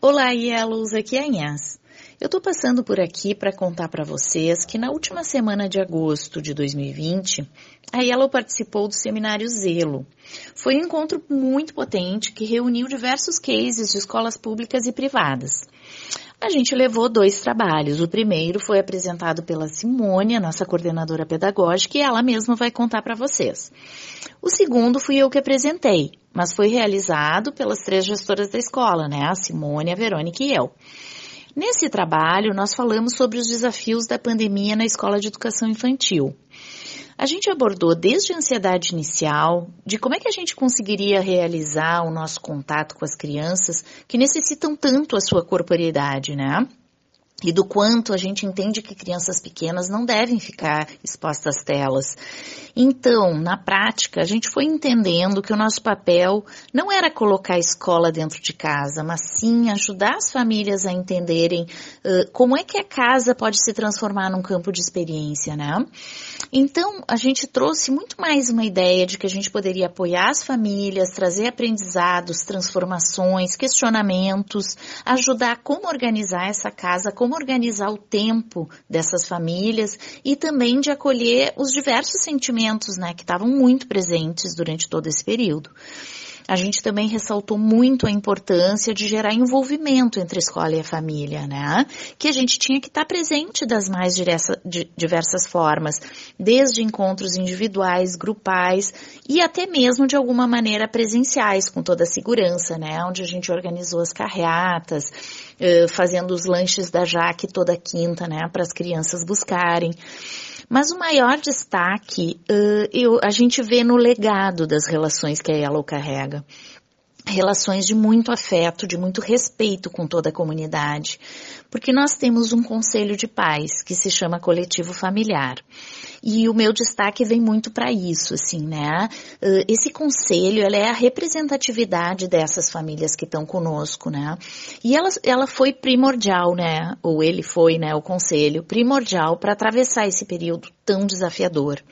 Olá, Yellows, aqui é a. Eu estou passando por aqui para contar para vocês que na última semana de agosto de 2020, a Yellow participou do seminário Zelo. Foi um encontro muito potente que reuniu diversos cases de escolas públicas e privadas. A gente levou dois trabalhos. O primeiro foi apresentado pela Simone, a nossa coordenadora pedagógica, e ela mesma vai contar para vocês. O segundo fui eu que apresentei, mas foi realizado pelas três gestoras da escola, né? A Simone, a Verônica e eu. Nesse trabalho, nós falamos sobre os desafios da pandemia na escola de educação infantil. A gente abordou desde a ansiedade inicial, de como é que a gente conseguiria realizar o nosso contato com as crianças que necessitam tanto a sua corporeidade, né? E do quanto a gente entende que crianças pequenas não devem ficar expostas às telas. Então, na prática, a gente foi entendendo que o nosso papel não era colocar a escola dentro de casa, mas sim ajudar as famílias a entenderem uh, como é que a casa pode se transformar num campo de experiência, né? Então, a gente trouxe muito mais uma ideia de que a gente poderia apoiar as famílias, trazer aprendizados, transformações, questionamentos, ajudar como organizar essa casa, como organizar o tempo dessas famílias e também de acolher os diversos sentimentos, né, que estavam muito presentes durante todo esse período. A gente também ressaltou muito a importância de gerar envolvimento entre a escola e a família, né? Que a gente tinha que estar presente das mais diversas formas, desde encontros individuais, grupais e até mesmo de alguma maneira presenciais, com toda a segurança, né? Onde a gente organizou as carreatas, fazendo os lanches da Jaque toda quinta, né? Para as crianças buscarem. Mas o maior destaque uh, eu, a gente vê no legado das relações que a Yellow carrega relações de muito afeto, de muito respeito com toda a comunidade, porque nós temos um conselho de pais que se chama coletivo familiar. E o meu destaque vem muito para isso, assim, né? Esse conselho, ela é a representatividade dessas famílias que estão conosco, né? E ela, ela foi primordial, né? Ou ele foi, né? O conselho primordial para atravessar esse período tão desafiador.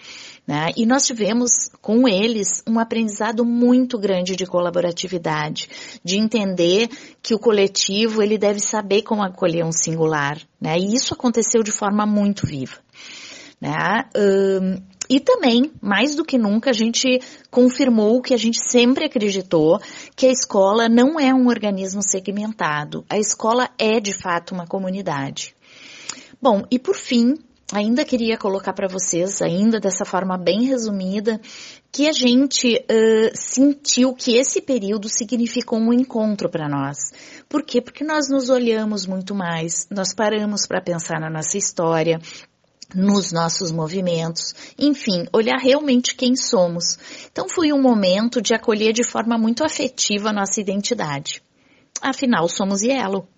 Né? E nós tivemos com eles um aprendizado muito grande de colaboratividade, de entender que o coletivo ele deve saber como acolher um singular, né? E isso aconteceu de forma muito viva, né? Um, e também, mais do que nunca, a gente confirmou o que a gente sempre acreditou, que a escola não é um organismo segmentado. A escola é, de fato, uma comunidade. Bom, e por fim, ainda queria colocar para vocês, ainda dessa forma bem resumida, que a gente uh, sentiu que esse período significou um encontro para nós. Por quê? Porque nós nos olhamos muito mais, nós paramos para pensar na nossa história, nos nossos movimentos, enfim, olhar realmente quem somos. Então foi um momento de acolher de forma muito afetiva a nossa identidade. Afinal, somos Yellow.